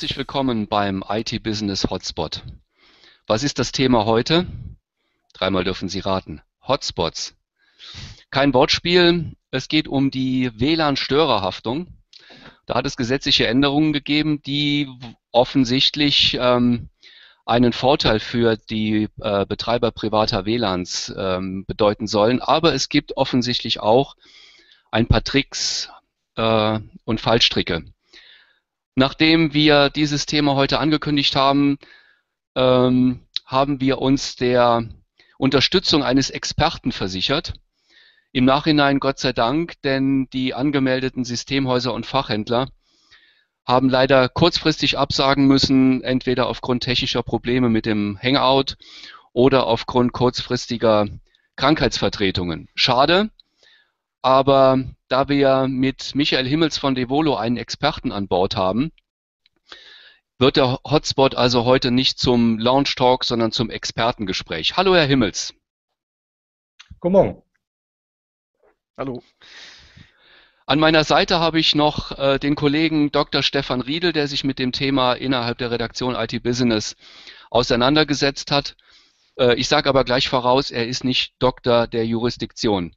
herzlich willkommen beim IT Business Hotspot. Was ist das Thema heute? Dreimal dürfen Sie raten. Hotspots. Kein Wortspiel, es geht um die WLAN-Störerhaftung. Da hat es gesetzliche Änderungen gegeben, die offensichtlich ähm, einen Vorteil für die äh, Betreiber privater WLANs ähm, bedeuten sollen. Aber es gibt offensichtlich auch ein paar Tricks äh, und Fallstricke. Nachdem wir dieses Thema heute angekündigt haben, ähm, haben wir uns der Unterstützung eines Experten versichert. Im Nachhinein Gott sei Dank, denn die angemeldeten Systemhäuser und Fachhändler haben leider kurzfristig absagen müssen, entweder aufgrund technischer Probleme mit dem Hangout oder aufgrund kurzfristiger Krankheitsvertretungen. Schade, aber da wir mit Michael Himmels von Devolo einen Experten an Bord haben, wird der Hotspot also heute nicht zum Launch Talk, sondern zum Expertengespräch. Hallo, Herr Himmels. Guten Morgen. Hallo. An meiner Seite habe ich noch äh, den Kollegen Dr. Stefan Riedel, der sich mit dem Thema innerhalb der Redaktion IT Business auseinandergesetzt hat. Äh, ich sage aber gleich voraus, er ist nicht Doktor der Jurisdiktion.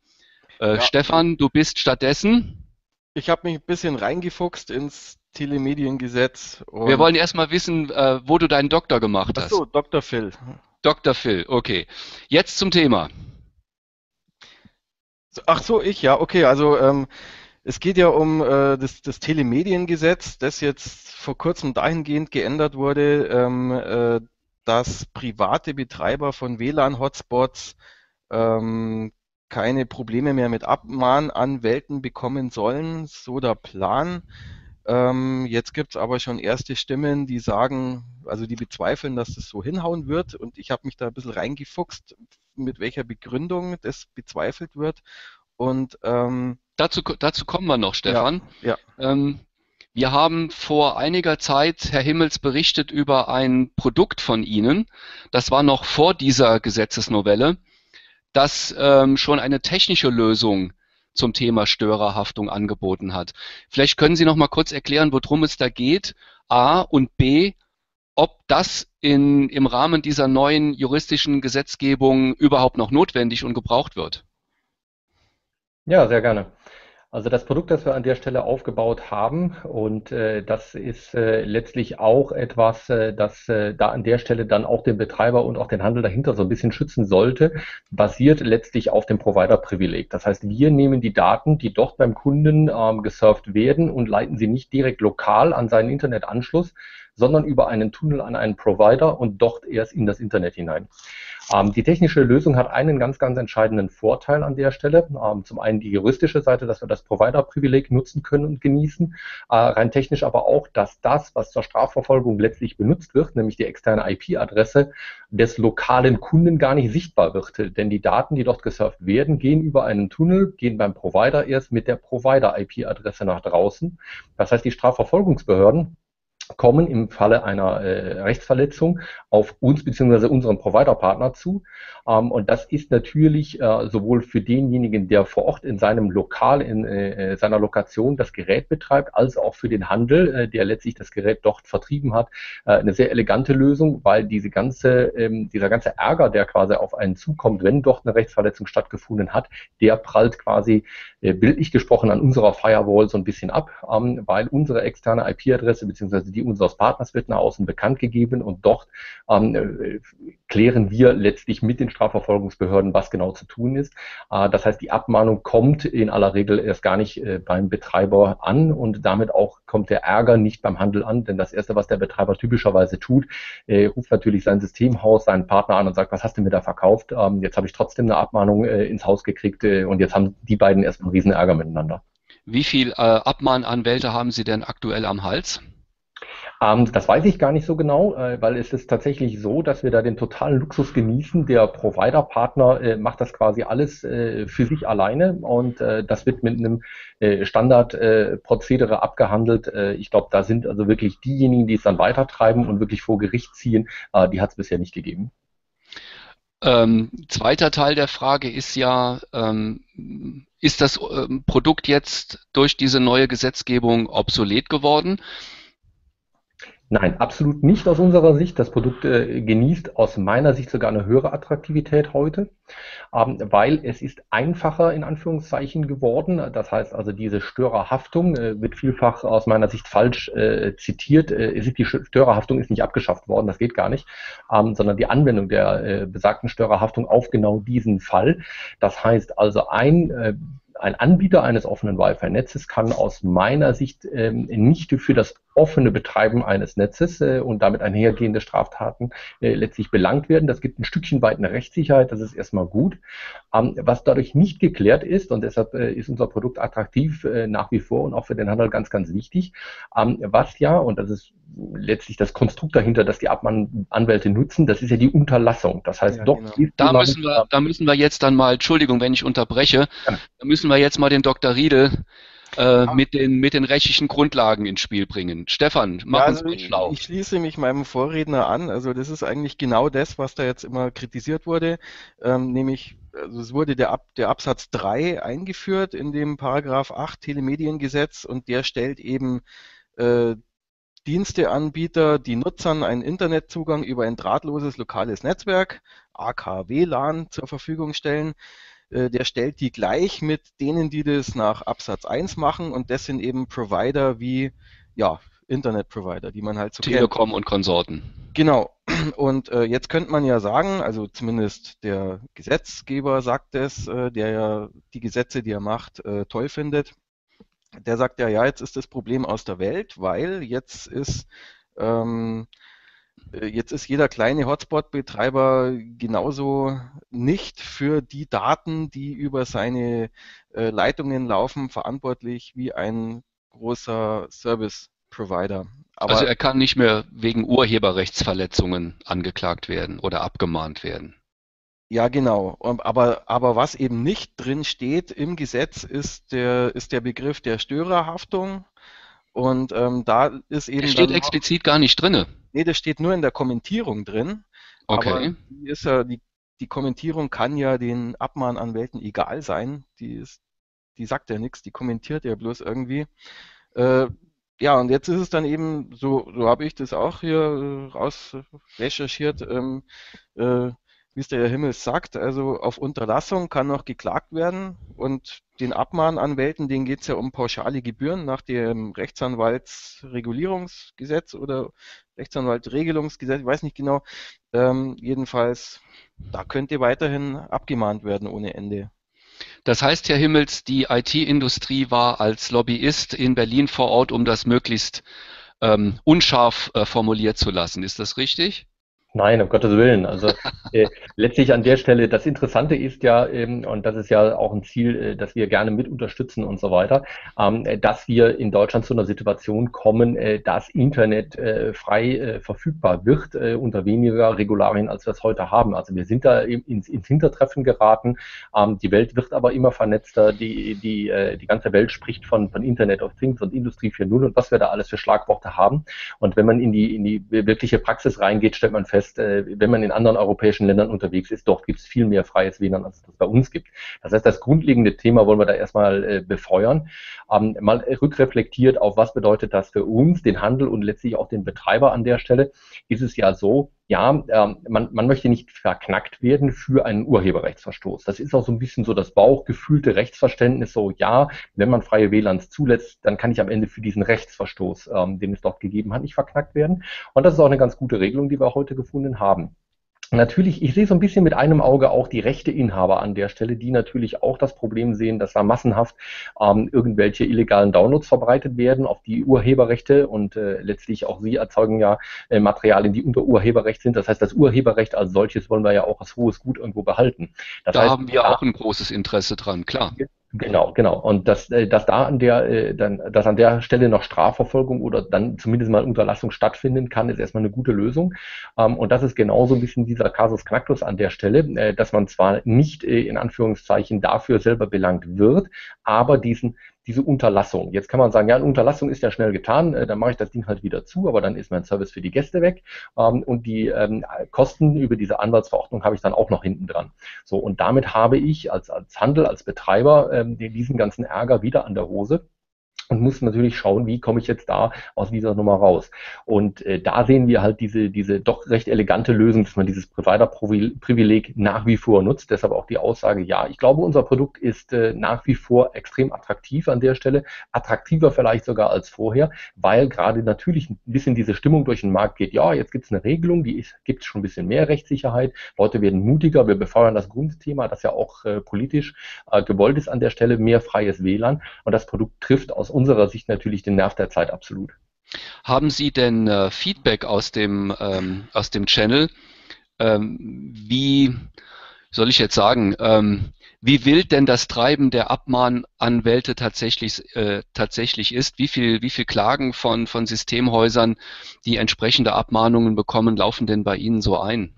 Äh, ja. Stefan, du bist stattdessen. Ich habe mich ein bisschen reingefuchst ins Telemediengesetz. Wir wollen erstmal wissen, äh, wo du deinen Doktor gemacht hast. Ach so, Dr. Phil. Dr. Phil, okay. Jetzt zum Thema. Ach so, ich ja, okay. Also ähm, es geht ja um äh, das, das Telemediengesetz, das jetzt vor kurzem dahingehend geändert wurde, ähm, äh, dass private Betreiber von WLAN-Hotspots ähm, keine Probleme mehr mit Abmahnanwälten bekommen sollen, so der Plan. Ähm, jetzt gibt es aber schon erste Stimmen, die sagen, also die bezweifeln, dass das so hinhauen wird. Und ich habe mich da ein bisschen reingefuchst, mit welcher Begründung das bezweifelt wird. Und ähm, dazu, dazu kommen wir noch, Stefan. Ja, ja. Ähm, wir haben vor einiger Zeit, Herr Himmels, berichtet über ein Produkt von Ihnen. Das war noch vor dieser Gesetzesnovelle das ähm, schon eine technische Lösung zum Thema Störerhaftung angeboten hat. Vielleicht können Sie noch mal kurz erklären, worum es da geht, A und B, ob das in, im Rahmen dieser neuen juristischen Gesetzgebung überhaupt noch notwendig und gebraucht wird. Ja, sehr gerne. Also das Produkt, das wir an der Stelle aufgebaut haben und äh, das ist äh, letztlich auch etwas, äh, das äh, da an der Stelle dann auch den Betreiber und auch den Handel dahinter so ein bisschen schützen sollte, basiert letztlich auf dem Provider-Privileg. Das heißt, wir nehmen die Daten, die dort beim Kunden ähm, gesurft werden und leiten sie nicht direkt lokal an seinen Internetanschluss, sondern über einen Tunnel an einen Provider und dort erst in das Internet hinein. Ähm, die technische Lösung hat einen ganz, ganz entscheidenden Vorteil an der Stelle. Ähm, zum einen die juristische Seite, dass wir das Provider-Privileg nutzen können und genießen. Äh, rein technisch aber auch, dass das, was zur Strafverfolgung letztlich benutzt wird, nämlich die externe IP-Adresse des lokalen Kunden gar nicht sichtbar wird. Denn die Daten, die dort gesurft werden, gehen über einen Tunnel, gehen beim Provider erst mit der Provider-IP-Adresse nach draußen. Das heißt, die Strafverfolgungsbehörden kommen im Falle einer äh, Rechtsverletzung auf uns bzw. unseren Providerpartner zu. Ähm, und das ist natürlich äh, sowohl für denjenigen, der vor Ort in seinem Lokal, in äh, seiner Lokation das Gerät betreibt, als auch für den Handel, äh, der letztlich das Gerät dort vertrieben hat, äh, eine sehr elegante Lösung, weil diese ganze, ähm, dieser ganze Ärger, der quasi auf einen zukommt, wenn dort eine Rechtsverletzung stattgefunden hat, der prallt quasi äh, bildlich gesprochen an unserer Firewall so ein bisschen ab, ähm, weil unsere externe IP-Adresse bzw. die unseres Partners wird nach außen bekannt gegeben und dort ähm, äh, klären wir letztlich mit den Strafverfolgungsbehörden, was genau zu tun ist. Äh, das heißt, die Abmahnung kommt in aller Regel erst gar nicht äh, beim Betreiber an und damit auch kommt der Ärger nicht beim Handel an, denn das Erste, was der Betreiber typischerweise tut, äh, ruft natürlich sein Systemhaus, seinen Partner an und sagt, was hast du mir da verkauft? Ähm, jetzt habe ich trotzdem eine Abmahnung äh, ins Haus gekriegt äh, und jetzt haben die beiden erstmal einen riesen Ärger miteinander. Wie viel äh, Abmahnanwälte haben Sie denn aktuell am Hals? Ähm, das weiß ich gar nicht so genau, äh, weil es ist tatsächlich so, dass wir da den totalen Luxus genießen. Der Provider-Partner äh, macht das quasi alles äh, für sich alleine und äh, das wird mit einem äh, Standardprozedere abgehandelt. Äh, ich glaube, da sind also wirklich diejenigen, die es dann weitertreiben und wirklich vor Gericht ziehen, die hat es bisher nicht gegeben. Ähm, zweiter Teil der Frage ist ja, ähm, ist das ähm, Produkt jetzt durch diese neue Gesetzgebung obsolet geworden? Nein, absolut nicht aus unserer Sicht. Das Produkt äh, genießt aus meiner Sicht sogar eine höhere Attraktivität heute, ähm, weil es ist einfacher in Anführungszeichen geworden. Das heißt also, diese Störerhaftung äh, wird vielfach aus meiner Sicht falsch äh, zitiert. Äh, die Störerhaftung ist nicht abgeschafft worden, das geht gar nicht, ähm, sondern die Anwendung der äh, besagten Störerhaftung auf genau diesen Fall. Das heißt also, ein äh, ein Anbieter eines offenen Wi-Fi-Netzes kann aus meiner Sicht ähm, nicht für das offene Betreiben eines Netzes äh, und damit einhergehende Straftaten äh, letztlich belangt werden. Das gibt ein Stückchen weit eine Rechtssicherheit, das ist erstmal gut. Ähm, was dadurch nicht geklärt ist, und deshalb äh, ist unser Produkt attraktiv äh, nach wie vor und auch für den Handel ganz, ganz wichtig, ähm, was ja, und das ist letztlich das Konstrukt dahinter, dass die Anwälte nutzen, das ist ja die Unterlassung. Das heißt, ja, doch genau. da müssen wir, da müssen wir jetzt dann mal, Entschuldigung, wenn ich unterbreche, ja. da müssen wir jetzt mal den Dr. Riedel äh, mit, den, mit den rechtlichen Grundlagen ins Spiel bringen. Stefan, mach ja, also uns mal schlau. Ich, ich schließe mich meinem Vorredner an. Also das ist eigentlich genau das, was da jetzt immer kritisiert wurde, ähm, nämlich also es wurde der, Ab, der Absatz 3 eingeführt in dem Paragraph 8 Telemediengesetz und der stellt eben äh, Diensteanbieter, die Nutzern einen Internetzugang über ein drahtloses lokales Netzwerk, AKW-LAN, zur Verfügung stellen. Äh, der stellt die gleich mit denen, die das nach Absatz 1 machen und das sind eben Provider wie ja, Internet-Provider, die man halt so Telekom kennt. und Konsorten. Genau. Und äh, jetzt könnte man ja sagen, also zumindest der Gesetzgeber sagt es, äh, der ja die Gesetze, die er macht, äh, toll findet. Der sagt ja, ja, jetzt ist das Problem aus der Welt, weil jetzt ist ähm, äh, Jetzt ist jeder kleine Hotspot-Betreiber genauso nicht für die Daten, die über seine äh, Leitungen laufen, verantwortlich wie ein großer Service-Provider. also er kann nicht mehr wegen Urheberrechtsverletzungen angeklagt werden oder abgemahnt werden. Ja, genau. Aber, aber was eben nicht drin steht im Gesetz, ist der, ist der Begriff der Störerhaftung. Und ähm, da ist eben. Der steht explizit gar nicht drin. Nee, das steht nur in der Kommentierung drin. Okay. Aber die, ist ja, die, die Kommentierung kann ja den Abmahnanwälten egal sein. Die, ist, die sagt ja nichts, die kommentiert ja bloß irgendwie. Äh, ja, und jetzt ist es dann eben, so, so habe ich das auch hier äh, raus recherchiert, ähm, äh, wie es der Herr Himmels sagt, also auf Unterlassung kann noch geklagt werden und den Abmahnanwälten, denen geht es ja um pauschale Gebühren nach dem Rechtsanwaltsregulierungsgesetz oder Rechtsanwaltregelungsgesetz, ich weiß nicht genau. Ähm, jedenfalls, da könnte weiterhin abgemahnt werden ohne Ende. Das heißt, Herr Himmels, die IT-Industrie war als Lobbyist in Berlin vor Ort, um das möglichst ähm, unscharf äh, formuliert zu lassen. Ist das richtig? Nein, um Gottes Willen. Also äh, letztlich an der Stelle, das Interessante ist ja, ähm, und das ist ja auch ein Ziel, äh, das wir gerne mit unterstützen und so weiter, ähm, dass wir in Deutschland zu einer Situation kommen, äh, dass Internet äh, frei äh, verfügbar wird äh, unter weniger Regularien, als wir es heute haben. Also wir sind da ins, ins Hintertreffen geraten. Ähm, die Welt wird aber immer vernetzter. Die, die, äh, die ganze Welt spricht von, von Internet of Things und Industrie 4.0 und was wir da alles für Schlagworte haben. Und wenn man in die, in die wirkliche Praxis reingeht, stellt man fest, heißt, äh, wenn man in anderen europäischen Ländern unterwegs ist, dort gibt es viel mehr freies WLAN, als es bei uns gibt. Das heißt, das grundlegende Thema wollen wir da erstmal äh, befeuern. Ähm, mal rückreflektiert auf, was bedeutet das für uns, den Handel und letztlich auch den Betreiber an der Stelle, ist es ja so, ja, ähm, man, man möchte nicht verknackt werden für einen Urheberrechtsverstoß. Das ist auch so ein bisschen so das bauchgefühlte Rechtsverständnis, so ja, wenn man freie WLANs zulässt, dann kann ich am Ende für diesen Rechtsverstoß, ähm, den es dort gegeben hat, nicht verknackt werden. Und das ist auch eine ganz gute Regelung, die wir heute gefunden haben. Natürlich, ich sehe so ein bisschen mit einem Auge auch die Rechteinhaber an der Stelle, die natürlich auch das Problem sehen, dass da massenhaft ähm, irgendwelche illegalen Downloads verbreitet werden auf die Urheberrechte und äh, letztlich auch sie erzeugen ja äh, Materialien, die unter Urheberrecht sind. Das heißt, das Urheberrecht als solches wollen wir ja auch als hohes Gut irgendwo behalten. Das da heißt, haben wir auch ein großes Interesse dran, klar. Genau, genau. Und dass, äh, dass da an der, äh, dann, dass an der Stelle noch Strafverfolgung oder dann zumindest mal Unterlassung stattfinden kann, ist erstmal eine gute Lösung. Ähm, und das ist genauso ein bisschen dieser Casus Knacktus an der Stelle, äh, dass man zwar nicht in Anführungszeichen dafür selber belangt wird, aber diesen diese Unterlassung. Jetzt kann man sagen, ja, eine Unterlassung ist ja schnell getan, äh, dann mache ich das Ding halt wieder zu, aber dann ist mein Service für die Gäste weg ähm, und die ähm, Kosten über diese Anwaltsverordnung habe ich dann auch noch hinten dran. So, und damit habe ich als, als Handel, als Betreiber ähm, diesen ganzen Ärger wieder an der Hose und muss natürlich schauen, wie komme ich jetzt da aus dieser Nummer raus. Und äh, da sehen wir halt diese, diese doch recht elegante Lösung, dass man dieses Provider-Privileg nach wie vor nutzt. Deshalb auch die Aussage, ja, ich glaube, unser Produkt ist äh, nach wie vor extrem attraktiv an der Stelle, attraktiver vielleicht sogar als vorher, weil gerade natürlich ein bisschen diese Stimmung durch den Markt geht, ja, jetzt gibt es eine Regelung, die gibt es schon ein bisschen mehr Rechtssicherheit, Leute werden mutiger, wir befeuern das Grundthema, das ja auch äh, politisch äh, gewollt ist an der Stelle, mehr freies WLAN und das Produkt trifft aus unserer Sicht natürlich den Nerv der Zeit absolut. Haben Sie denn äh, Feedback aus dem, ähm, aus dem Channel? Ähm, wie soll ich jetzt sagen, ähm, wie wild denn das Treiben der Abmahnanwälte tatsächlich, äh, tatsächlich ist? Wie viel, wie viel Klagen von, von Systemhäusern, die entsprechende Abmahnungen bekommen, laufen denn bei Ihnen so ein?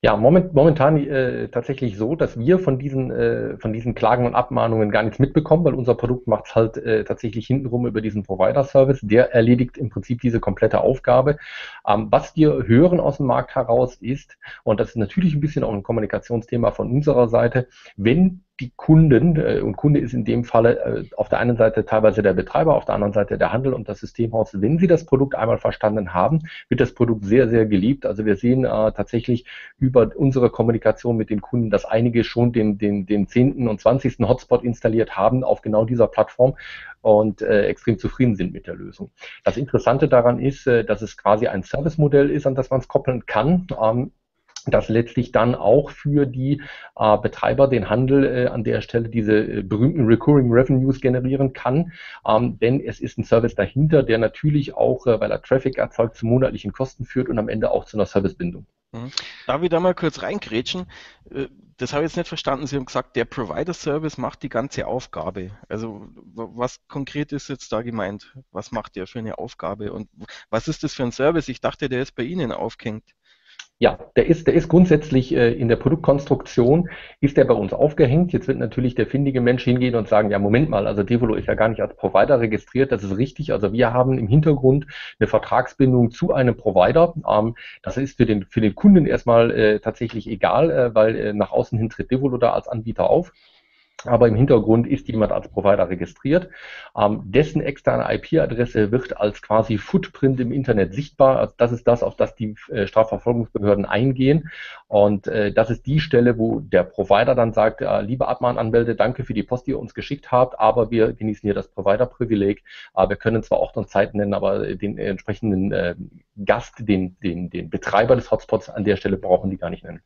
Ja, moment, momentan äh, tatsächlich so, dass wir von diesen, äh, von diesen Klagen und Abmahnungen gar nichts mitbekommen, weil unser Produkt macht es halt äh, tatsächlich hintenrum über diesen Provider-Service. Der erledigt im Prinzip diese komplette Aufgabe. Ähm, was wir hören aus dem Markt heraus ist, und das ist natürlich ein bisschen auch ein Kommunikationsthema von unserer Seite, wenn die Kunden, äh, und Kunde ist in dem Falle äh, auf der einen Seite teilweise der Betreiber, auf der anderen Seite der Handel und das Systemhaus. Wenn sie das Produkt einmal verstanden haben, wird das Produkt sehr, sehr geliebt. Also wir sehen äh, tatsächlich über unsere Kommunikation mit den Kunden, dass einige schon den, den, den 10. und 20. Hotspot installiert haben auf genau dieser Plattform und äh, extrem zufrieden sind mit der Lösung. Das Interessante daran ist, äh, dass es quasi ein Servicemodell ist, an das man es koppeln kann. Ähm, dass letztlich dann auch für die äh, Betreiber den Handel äh, an der Stelle diese äh, berühmten Recurring Revenues generieren kann. Ähm, denn es ist ein Service dahinter, der natürlich auch, äh, weil er Traffic erzeugt, zu monatlichen Kosten führt und am Ende auch zu einer Servicebindung. Mhm. Darf ich da mal kurz reinkrätschen? Äh, das habe ich jetzt nicht verstanden. Sie haben gesagt, der Provider-Service macht die ganze Aufgabe. Also was konkret ist jetzt da gemeint? Was macht der für eine Aufgabe? Und was ist das für ein Service? Ich dachte, der ist bei Ihnen aufgehängt. Ja, der ist, der ist grundsätzlich äh, in der Produktkonstruktion, ist der bei uns aufgehängt. Jetzt wird natürlich der findige Mensch hingehen und sagen, ja, Moment mal, also Devolo ist ja gar nicht als Provider registriert, das ist richtig. Also wir haben im Hintergrund eine Vertragsbindung zu einem Provider. Ähm, das ist für den, für den Kunden erstmal äh, tatsächlich egal, äh, weil äh, nach außen hin tritt Devolo da als Anbieter auf aber im Hintergrund ist jemand als Provider registriert. Ähm, dessen externe IP-Adresse wird als quasi Footprint im Internet sichtbar. Also das ist das, auf das die äh, Strafverfolgungsbehörden eingehen. Und äh, das ist die Stelle, wo der Provider dann sagt, äh, liebe Abmahnanwälte, danke für die Post, die ihr uns geschickt habt, aber wir genießen hier das Provider-Privileg. Äh, wir können zwar auch dann Zeit nennen, aber den entsprechenden äh, Gast, den, den, den Betreiber des Hotspots an der Stelle brauchen die gar nicht nennen.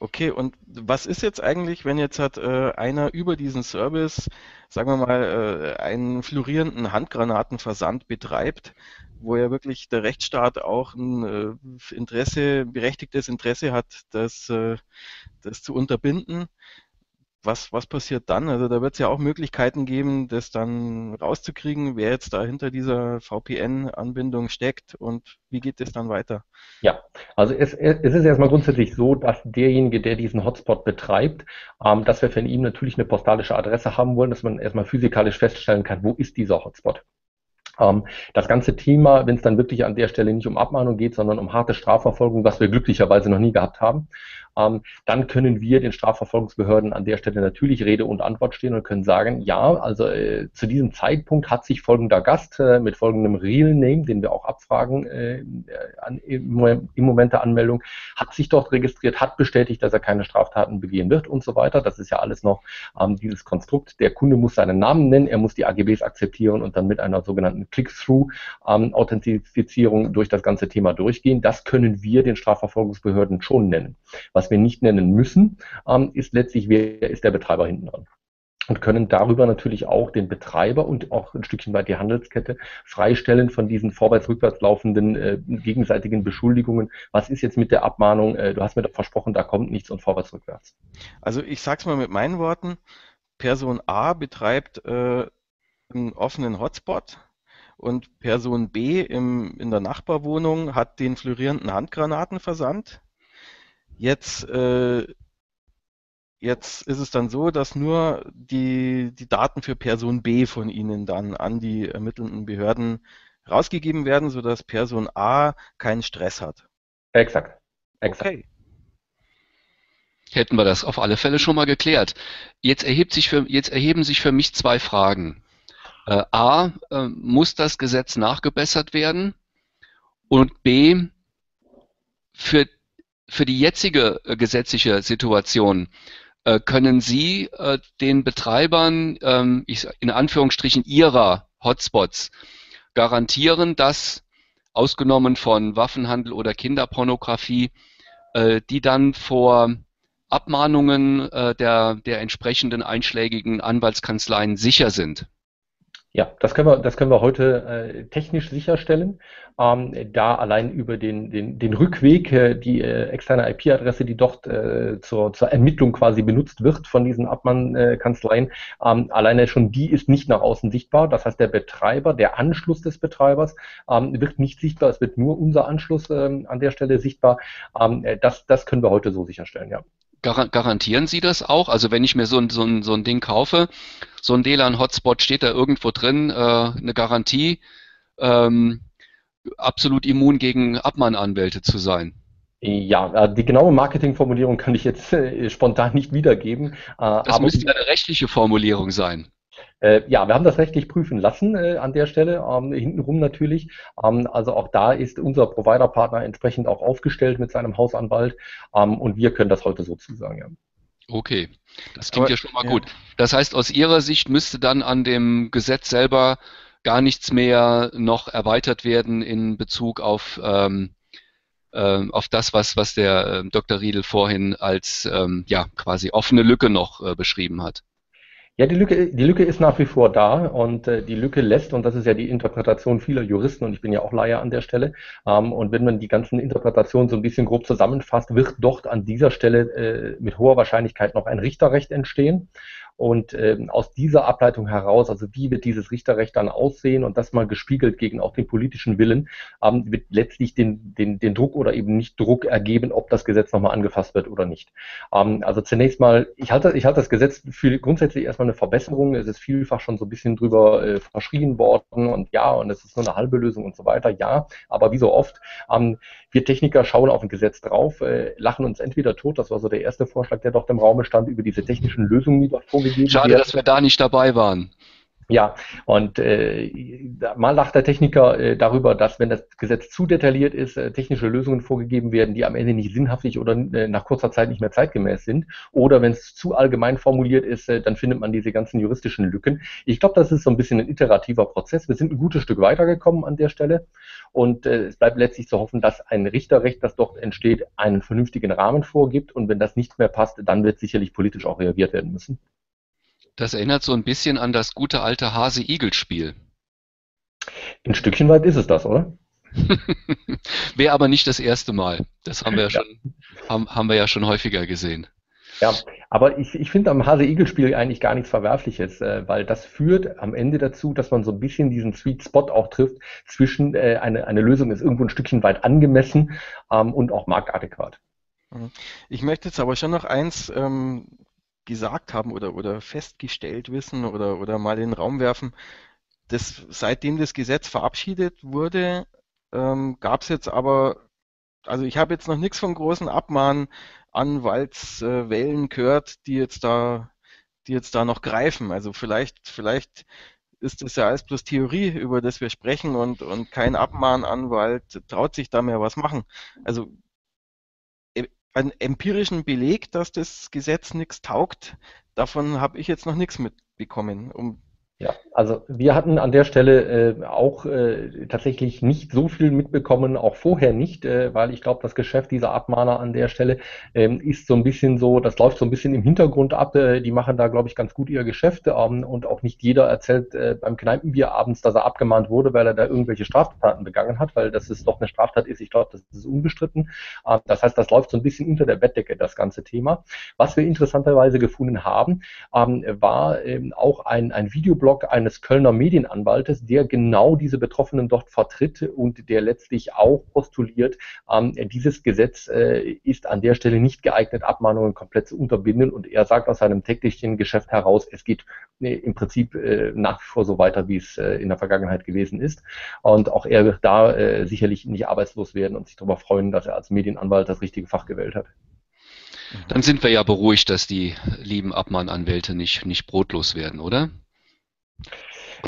Okay, und was ist jetzt eigentlich, wenn jetzt hat äh, einer über diesen Service, sagen wir mal, äh, einen florierenden Handgranatenversand betreibt, wo ja wirklich der Rechtsstaat auch ein äh, Interesse, berechtigtes Interesse hat, das, äh, das zu unterbinden was, was passiert dann? Also da wird es ja auch Möglichkeiten geben, das dann rauszukriegen, wer jetzt da hinter dieser VPN-Anbindung steckt und wie geht es dann weiter? Ja, also es, es ist erstmal grundsätzlich so, dass derjenige, der diesen Hotspot betreibt, ähm, dass wir von ihm natürlich eine postalische Adresse haben wollen, dass man erstmal physikalisch feststellen kann, wo ist dieser Hotspot. Ähm, das ganze Thema, wenn es dann wirklich an der Stelle nicht um Abmahnung geht, sondern um harte Strafverfolgung, was wir glücklicherweise noch nie gehabt haben, ähm, dann können wir den Strafverfolgungsbehörden an der Stelle natürlich Rede und Antwort stehen und können sagen, ja, also äh, zu diesem Zeitpunkt hat sich folgender Gast äh, mit folgendem Real Name, den wir auch abfragen äh, an, im, im Moment der Anmeldung, hat sich dort registriert, hat bestätigt, dass er keine Straftaten begehen wird und so weiter. Das ist ja alles noch ähm, dieses Konstrukt. Der Kunde muss seinen Namen nennen, er muss die AGBs akzeptieren und dann mit einer sogenannten Click-Through-Authentifizierung ähm, durch das ganze Thema durchgehen. Das können wir den Strafverfolgungsbehörden schon nennen. Was wir nicht nennen müssen, ähm, ist letztlich, wer ist der Betreiber hinten dran und können darüber natürlich auch den Betreiber und auch ein Stückchen weit die Handelskette freistellen von diesen vorwärts-rückwärts laufenden äh, gegenseitigen Beschuldigungen. Was ist jetzt mit der Abmahnung? Äh, du hast mir doch versprochen, da kommt nichts und vorwärts-rückwärts. Also ich sage es mal mit meinen Worten. Person A betreibt äh, einen offenen Hotspot und Person B im, in der Nachbarwohnung hat den florierenden Handgranatenversand. Jetzt, äh, jetzt ist es dann so, dass nur die, die Daten für Person B von Ihnen dann an die ermittelnden Behörden rausgegeben werden, sodass Person A keinen Stress hat. Exakt. Exakt. Okay. Hätten wir das auf alle Fälle schon mal geklärt. Jetzt, erhebt sich für, jetzt erheben sich für mich zwei Fragen. Äh, A, äh, muss das Gesetz nachgebessert werden? Und B, für, für die jetzige äh, gesetzliche Situation äh, können Sie äh, den Betreibern ähm, in Anführungsstrichen ihrer Hotspots garantieren, dass ausgenommen von Waffenhandel oder Kinderpornografie, die dann vor Abmahnungen der, der entsprechenden einschlägigen Anwaltskanzleien sicher sind. Ja, das können wir, das können wir heute äh, technisch sicherstellen, ähm, da allein über den, den, den Rückweg, äh, die äh, externe IP-Adresse, die dort äh, zur, zur Ermittlung quasi benutzt wird von diesen Abmannkanzleien, ähm, alleine schon die ist nicht nach außen sichtbar. Das heißt, der Betreiber, der Anschluss des Betreibers ähm, wird nicht sichtbar. Es wird nur unser Anschluss ähm, an der Stelle sichtbar. Ähm, das, das können wir heute so sicherstellen, ja. Garantieren Sie das auch? Also wenn ich mir so ein, so ein, so ein Ding kaufe, so ein WLAN-Hotspot steht da irgendwo drin, äh, eine Garantie, ähm, absolut immun gegen Abmahnanwälte zu sein. Ja, äh, die genaue Marketingformulierung kann ich jetzt äh, spontan nicht wiedergeben. Äh, das müsste eine rechtliche Formulierung sein. Äh, ja, wir haben das rechtlich prüfen lassen äh, an der Stelle, ähm, hintenrum natürlich. Ähm, also auch da ist unser Providerpartner entsprechend auch aufgestellt mit seinem Hausanwalt ähm, und wir können das heute so zusagen. Ja. Okay, das klingt Aber, ja schon mal ja. gut. Das heißt, aus Ihrer Sicht müsste dann an dem Gesetz selber gar nichts mehr noch erweitert werden in Bezug auf, ähm, äh, auf das, was, was der äh, Dr. Riedel vorhin als ähm, ja, quasi offene Lücke noch äh, beschrieben hat. Ja, die Lücke, die Lücke ist nach wie vor da und äh, die Lücke lässt, und das ist ja die Interpretation vieler Juristen, und ich bin ja auch Laie an der Stelle, ähm, und wenn man die ganzen Interpretationen so ein bisschen grob zusammenfasst, wird dort an dieser Stelle äh, mit hoher Wahrscheinlichkeit noch ein Richterrecht entstehen. Und ähm, aus dieser Ableitung heraus, also wie wird dieses Richterrecht dann aussehen und das mal gespiegelt gegen auch den politischen Willen, ähm, wird letztlich den, den, den Druck oder eben nicht Druck ergeben, ob das Gesetz nochmal angefasst wird oder nicht. Ähm, also zunächst mal, ich halte, ich halte das Gesetz für grundsätzlich erstmal eine Verbesserung. Es ist vielfach schon so ein bisschen drüber äh, verschrien worden und ja, und es ist nur eine halbe Lösung und so weiter. Ja, aber wie so oft, ähm, wir Techniker schauen auf ein Gesetz drauf, äh, lachen uns entweder tot, das war so der erste Vorschlag, der dort im Raum stand, über diese technischen Lösungen, die dort vorgegeben Schade, werden. dass wir da nicht dabei waren. Ja, und äh, mal lacht der Techniker äh, darüber, dass wenn das Gesetz zu detailliert ist, äh, technische Lösungen vorgegeben werden, die am Ende nicht sinnhaftig oder äh, nach kurzer Zeit nicht mehr zeitgemäß sind. Oder wenn es zu allgemein formuliert ist, äh, dann findet man diese ganzen juristischen Lücken. Ich glaube, das ist so ein bisschen ein iterativer Prozess. Wir sind ein gutes Stück weitergekommen an der Stelle. Und äh, es bleibt letztlich zu hoffen, dass ein Richterrecht, das dort entsteht, einen vernünftigen Rahmen vorgibt. Und wenn das nicht mehr passt, dann wird sicherlich politisch auch reagiert werden müssen. Das erinnert so ein bisschen an das gute alte Hase-Igel-Spiel. Ein Stückchen weit ist es das, oder? Wäre aber nicht das erste Mal. Das haben wir ja, schon, haben, haben wir ja schon häufiger gesehen. Ja, aber ich, ich finde am Hase-Igel-Spiel eigentlich gar nichts Verwerfliches, äh, weil das führt am Ende dazu, dass man so ein bisschen diesen Sweet Spot auch trifft zwischen äh, eine, eine Lösung ist irgendwo ein Stückchen weit angemessen ähm, und auch marktadäquat. Mhm. Ich möchte jetzt aber schon noch eins ähm, gesagt haben oder, oder festgestellt wissen oder, oder mal in den Raum werfen, dass seitdem das Gesetz verabschiedet wurde, ähm, gab es jetzt aber, also ich habe jetzt noch nichts von großen Abmahnanwaltswellen äh, gehört, die jetzt da, die jetzt da noch greifen. Also vielleicht, vielleicht ist das ja alles bloß Theorie, über das wir sprechen und, und kein Abmahnanwalt traut sich da mehr was machen. Also einen empirischen Beleg, dass das Gesetz nichts taugt, davon habe ich jetzt noch nichts mitbekommen. Um ja, also wir hatten an der Stelle äh, auch äh, tatsächlich nicht so viel mitbekommen, auch vorher nicht, äh, weil ich glaube, das Geschäft dieser Abmahner an der Stelle ähm, ist so ein bisschen so, das läuft so ein bisschen im Hintergrund ab. Äh, die machen da, glaube ich, ganz gut ihr Geschäft ähm, und auch nicht jeder erzählt äh, beim Kneipenbier abends, dass er abgemahnt wurde, weil er da irgendwelche Straftaten begangen hat, weil das ist doch eine Straftat ist. Ich glaube, das ist unbestritten. Äh, das heißt, das läuft so ein bisschen unter der Bettdecke, das ganze Thema. Was wir interessanterweise gefunden haben, ähm, war ähm, auch ein, ein Videoblog, Blog eines Kölner Medienanwaltes, der genau diese Betroffenen dort vertritt und der letztlich auch postuliert, ähm, dieses Gesetz äh, ist an der Stelle nicht geeignet, Abmahnungen komplett zu unterbinden. Und er sagt aus seinem täglichen Geschäft heraus, es geht äh, im Prinzip äh, nach wie vor so weiter, wie es äh, in der Vergangenheit gewesen ist. Und auch er wird da äh, sicherlich nicht arbeitslos werden und sich darüber freuen, dass er als Medienanwalt das richtige Fach gewählt hat. Dann sind wir ja beruhigt, dass die lieben Abmahnanwälte nicht, nicht brotlos werden, oder?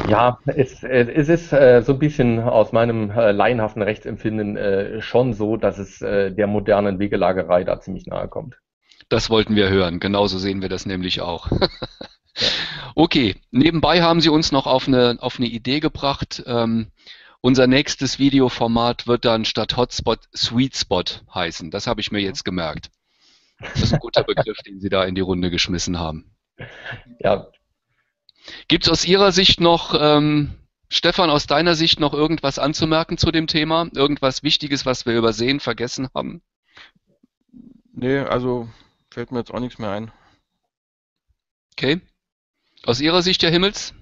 Ja, es, es ist äh, so ein bisschen aus meinem äh, laienhaften Rechtsempfinden äh, schon so, dass es äh, der modernen Wegelagerei da ziemlich nahe kommt. Das wollten wir hören. Genauso sehen wir das nämlich auch. ja. Okay, nebenbei haben Sie uns noch auf eine, auf eine Idee gebracht. Ähm, unser nächstes Videoformat wird dann statt Hotspot Sweet Spot heißen. Das habe ich mir jetzt gemerkt. Das ist ein guter Begriff, den Sie da in die Runde geschmissen haben. Ja, Gibt es aus Ihrer Sicht noch, ähm, Stefan, aus deiner Sicht noch irgendwas anzumerken zu dem Thema? Irgendwas Wichtiges, was wir übersehen, vergessen haben? Nee, also fällt mir jetzt auch nichts mehr ein. Okay. Aus Ihrer Sicht, Herr Himmels?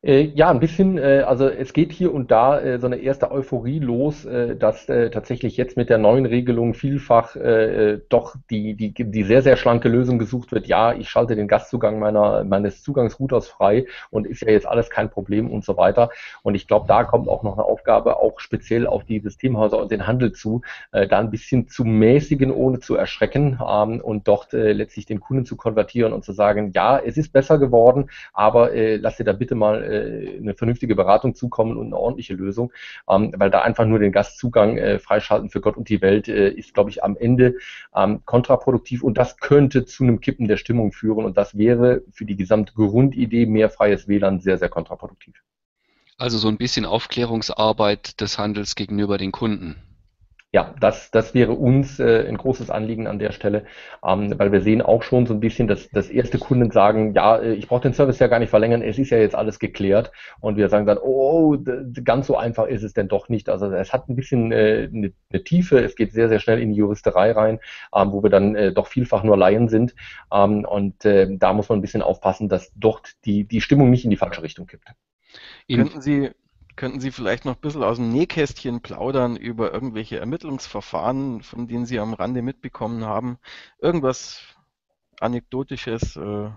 Äh, ja, ein bisschen. Äh, also es geht hier und da äh, so eine erste Euphorie los, äh, dass äh, tatsächlich jetzt mit der neuen Regelung vielfach äh, doch die, die, die sehr, sehr schlanke Lösung gesucht wird. Ja, ich schalte den Gastzugang meiner, meines Zugangsrouters frei und ist ja jetzt alles kein Problem und so weiter. Und ich glaube, da kommt auch noch eine Aufgabe, auch speziell auf die Systemhäuser und den Handel zu, da ein bisschen zu mäßigen, ohne zu erschrecken ähm, und dort letztlich den Kunden zu konvertieren und zu sagen, ja, es ist besser geworden, aber lass dir da bitte mal äh, eine vernünftige Beratung zukommen und eine ordentliche Lösung, ähm, weil da einfach nur den Gastzugang äh, freischalten für Gott und die Welt äh, ist, glaube ich, am Ende ähm, kontraproduktiv und das könnte zu einem Kippen der Stimmung führen und das wäre für die gesamte Grundidee mehr freies WLAN sehr, sehr kontraproduktiv. Also so ein bisschen Aufklärungsarbeit des Handels gegenüber den Kunden. Ja, das, das wäre uns äh, ein großes Anliegen an der Stelle, ähm, weil wir sehen auch schon so ein bisschen, dass, dass erste Kunden sagen, ja, äh, ich brauche den Service ja gar nicht verlängern, es ist ja jetzt alles geklärt. Und wir sagen dann, oh, ganz so einfach ist es denn doch nicht. Also es hat ein bisschen äh, eine, Tiefe, es geht sehr, sehr schnell in die Juristerei rein, ähm, wo wir dann äh, doch vielfach nur Laien sind. Ähm, und äh, da muss man ein bisschen aufpassen, dass dort die, die Stimmung nicht in die falsche Richtung kippt. Könnten Sie Könnten Sie vielleicht noch ein bisschen aus dem Nähkästchen plaudern über irgendwelche Ermittlungsverfahren, von denen Sie am Rande mitbekommen haben? Irgendwas Anekdotisches? Äh,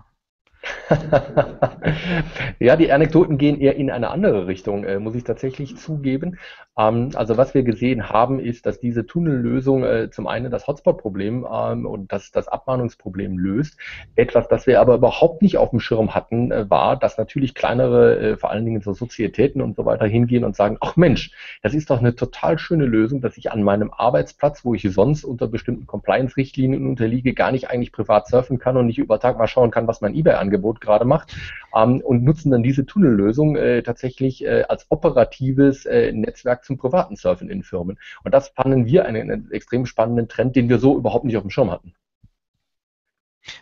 ja, die Anekdoten gehen eher in eine andere Richtung, äh, muss ich tatsächlich zugeben. Ähm, also was wir gesehen haben, ist, dass diese Tunnellösung äh, zum einen das Hotspot-Problem ähm, und das, das Abmahnungsproblem löst. Etwas, das wir aber überhaupt nicht auf dem Schirm hatten, äh, war, dass natürlich kleinere, äh, vor allen Dingen so Sozietäten und so weiter hingehen und sagen, ach Mensch, das ist doch eine total schöne Lösung, dass ich an meinem Arbeitsplatz, wo ich sonst unter bestimmten Compliance-Richtlinien unterliege, gar nicht eigentlich privat surfen kann und nicht über Tag mal schauen kann, was mein eBay-Angebot gerade macht ähm, und nutzen dann diese Tunnellösung äh, tatsächlich äh, als operatives äh, Netzwerk zum privaten Surfen in Firmen. Und das fanden wir einen, einen extrem spannenden Trend, den wir so überhaupt nicht auf dem Schirm hatten.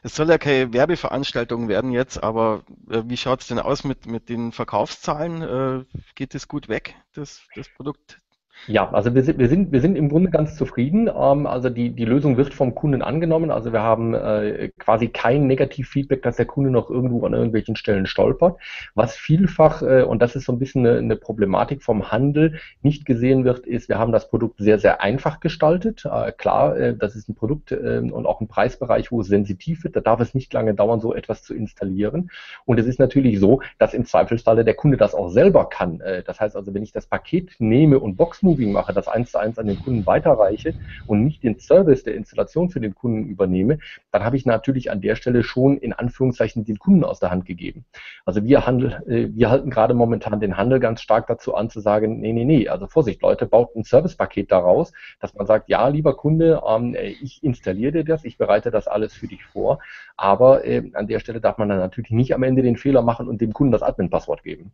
Es soll ja keine Werbeveranstaltung werden jetzt, aber äh, wie schaut es denn aus mit, mit den Verkaufszahlen? Äh, geht es gut weg, das, das Produkt? Ja, also wir sind, wir sind, wir sind im Grunde ganz zufrieden. Ähm, also die, die Lösung wird vom Kunden angenommen. Also wir haben äh, quasi kein Negativfeedback, dass der Kunde noch irgendwo an irgendwelchen Stellen stolpert. Was vielfach, äh, und das ist so ein bisschen eine, eine Problematik vom Handel, nicht gesehen wird, ist, wir haben das Produkt sehr, sehr einfach gestaltet. Äh, klar, äh, das ist ein Produkt äh, und auch ein Preisbereich, wo es sensitiv wird. Da darf es nicht lange dauern, so etwas zu installieren. Und es ist natürlich so, dass im Zweifelsfalle der Kunde das auch selber kann. Äh, das heißt also, wenn ich das Paket nehme und Boxen Moving mache, das eins zu eins an den Kunden weiterreiche und nicht den Service der Installation für den Kunden übernehme, dann habe ich natürlich an der Stelle schon in Anführungszeichen den Kunden aus der Hand gegeben. Also wir handel, äh, wir halten gerade momentan den Handel ganz stark dazu an zu sagen, nee, nee, nee, also Vorsicht, Leute, baut ein Servicepaket daraus, dass man sagt, ja, lieber Kunde, ähm, ich installiere dir das, ich bereite das alles für dich vor, aber äh, an der Stelle darf man dann natürlich nicht am Ende den Fehler machen und dem Kunden das Admin-Passwort geben.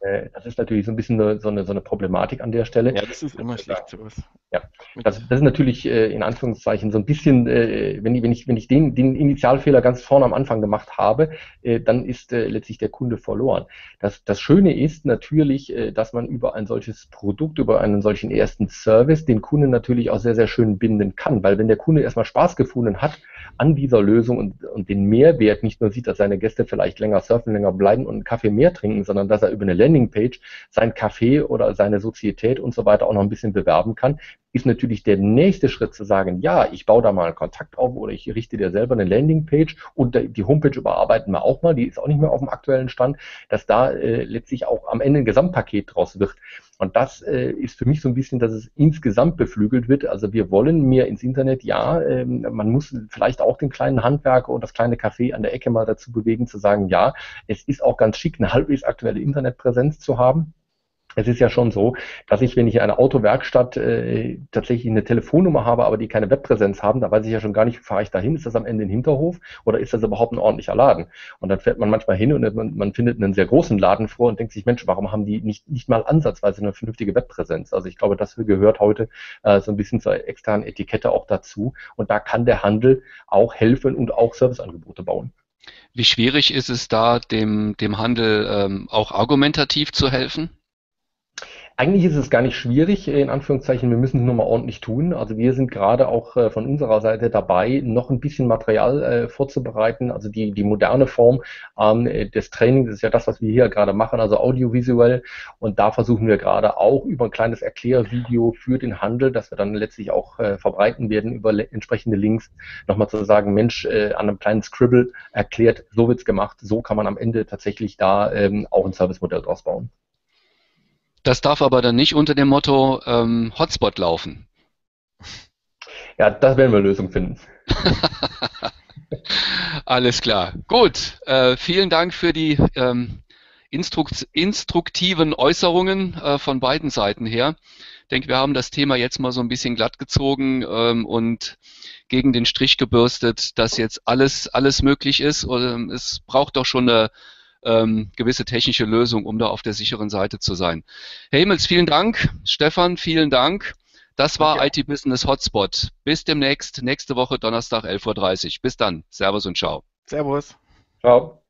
Äh, das ist natürlich so ein bisschen eine, so, eine, so eine Problematik an der Stelle. Ja, das ist immer schlecht sowas. Ja, das, das ist natürlich äh, in Anführungszeichen so ein bisschen, äh, wenn, ich, wenn ich, wenn ich den, den Initialfehler ganz vorne am Anfang gemacht habe, äh, dann ist äh, letztlich der Kunde verloren. Das, das Schöne ist natürlich, äh, dass man über ein solches Produkt, über einen solchen ersten Service den Kunden natürlich auch sehr, sehr schön binden kann, weil wenn der Kunde erstmal Spaß gefunden hat an dieser Lösung und, und den Mehrwert nicht nur sieht, dass seine Gäste vielleicht länger surfen, länger bleiben und einen Kaffee mehr trinken, sondern dass er über eine Landingpage sein Café oder seine Sozietät und so weiter auch noch ein bisschen bewerben kann, ist natürlich der nächste Schritt zu sagen, ja, ich baue da mal einen Kontakt auf oder ich richte dir selber eine Landingpage und die Homepage überarbeiten wir auch mal, die ist auch nicht mehr auf dem aktuellen Stand, dass da äh, letztlich auch am Ende ein Gesamtpaket draus wird. Und das äh, ist für mich so ein bisschen, dass es insgesamt beflügelt wird. Also wir wollen mehr ins Internet, ja, ähm, man muss vielleicht auch den kleinen Handwerker und das kleine Café an der Ecke mal dazu bewegen, zu sagen, ja, es ist auch ganz schick, eine halbwegs aktuelle Internetpräsenz zu haben. Es ist ja schon so, dass ich, wenn ich in einer Autowerkstatt äh, tatsächlich eine Telefonnummer habe, aber die keine Webpräsenz haben, da weiß ich ja schon gar nicht, fahre ich da hin, ist das am Ende ein Hinterhof oder ist das überhaupt ein ordentlicher Laden? Und dann fährt man manchmal hin und man, man findet einen sehr großen Laden vor und denkt sich, Mensch, warum haben die nicht, nicht mal ansatzweise eine vernünftige Webpräsenz? Also ich glaube, das gehört heute äh, so ein bisschen zur externen Etikette auch dazu. Und da kann der Handel auch helfen und auch Serviceangebote bauen. Wie schwierig ist es da, dem, dem Handel ähm, auch argumentativ zu helfen? Eigentlich ist es gar nicht schwierig, in Anführungszeichen, wir müssen es nur mal ordentlich tun. Also wir sind gerade auch äh, von unserer Seite dabei, noch ein bisschen Material äh, vorzubereiten. Also die, die moderne Form ähm, des Trainings ist ja das, was wir hier gerade machen, also audiovisuell. Und da versuchen wir gerade auch über ein kleines Erklärvideo für den Handel, das wir dann letztlich auch äh, verbreiten werden über entsprechende Links, nochmal zu sagen, Mensch, an einem kleinen Scribble erklärt, so wird's gemacht, so kann man am Ende tatsächlich da ähm, auch ein Servicemodell draus bauen. Das darf aber dann nicht unter dem Motto ähm, Hotspot laufen. Ja, das werden wir eine Lösung finden. Alles klar. Gut. Äh, vielen Dank für die ähm, instrukt instruktiven Äußerungen äh, von beiden Seiten her. Ich denke, wir haben das Thema jetzt mal so ein bisschen glatt gezogen ähm, und gegen den Strich gebürstet, dass jetzt alles, alles möglich ist. Oder es braucht doch schon eine ähm, gewisse technische Lösung, um da auf der sicheren Seite zu sein. Herr Himmels, vielen Dank. Stefan, vielen Dank. Das war okay. IT Business Hotspot. Bis demnächst, nächste Woche Donnerstag 11.30 Uhr. Bis dann. Servus und ciao. Servus. Ciao.